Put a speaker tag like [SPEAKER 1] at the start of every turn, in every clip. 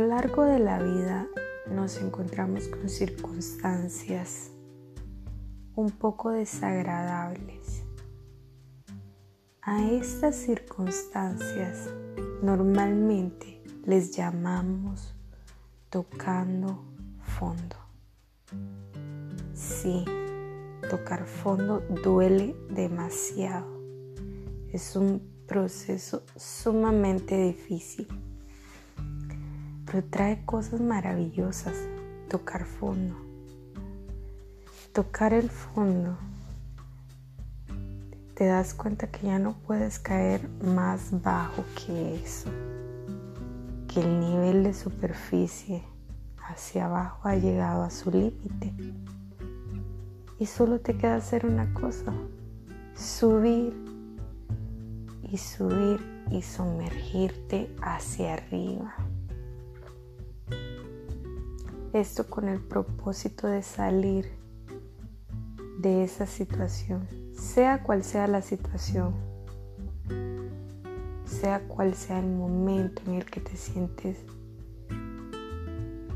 [SPEAKER 1] largo de la vida nos encontramos con circunstancias un poco desagradables. A estas circunstancias normalmente les llamamos tocando fondo. Sí, tocar fondo duele demasiado. Es un proceso sumamente difícil pero trae cosas maravillosas. Tocar fondo. Tocar el fondo. Te das cuenta que ya no puedes caer más bajo que eso. Que el nivel de superficie hacia abajo ha llegado a su límite. Y solo te queda hacer una cosa. Subir y subir y sumergirte hacia arriba. Esto con el propósito de salir de esa situación, sea cual sea la situación, sea cual sea el momento en el que te sientes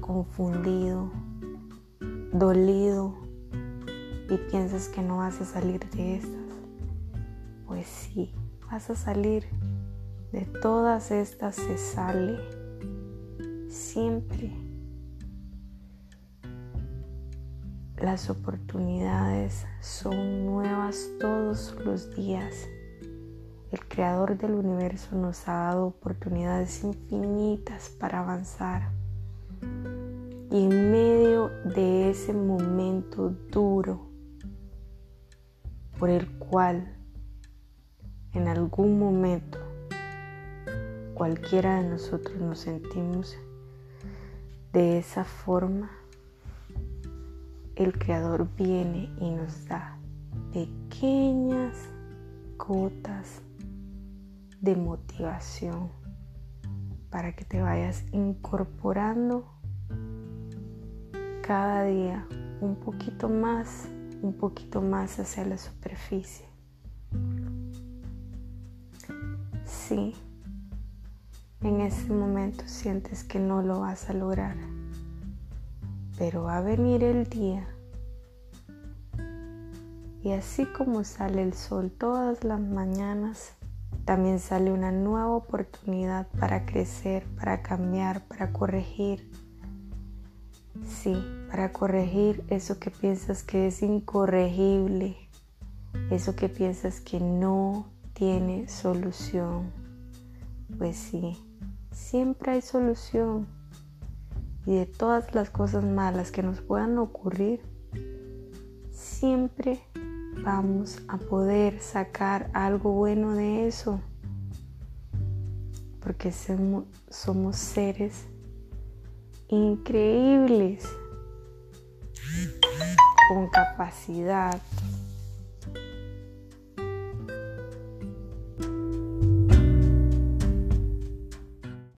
[SPEAKER 1] confundido, dolido y piensas que no vas a salir de estas. Pues sí, vas a salir. De todas estas se sale siempre. Las oportunidades son nuevas todos los días. El creador del universo nos ha dado oportunidades infinitas para avanzar. Y en medio de ese momento duro por el cual en algún momento cualquiera de nosotros nos sentimos de esa forma, el Creador viene y nos da pequeñas gotas de motivación para que te vayas incorporando cada día un poquito más, un poquito más hacia la superficie. Sí, en ese momento sientes que no lo vas a lograr pero va a venir el día. Y así como sale el sol todas las mañanas, también sale una nueva oportunidad para crecer, para cambiar, para corregir. Sí, para corregir eso que piensas que es incorregible, eso que piensas que no tiene solución. Pues sí, siempre hay solución y de todas las cosas malas que nos puedan ocurrir, siempre vamos a poder sacar algo bueno de eso. Porque somos, seres increíbles, con capacidad,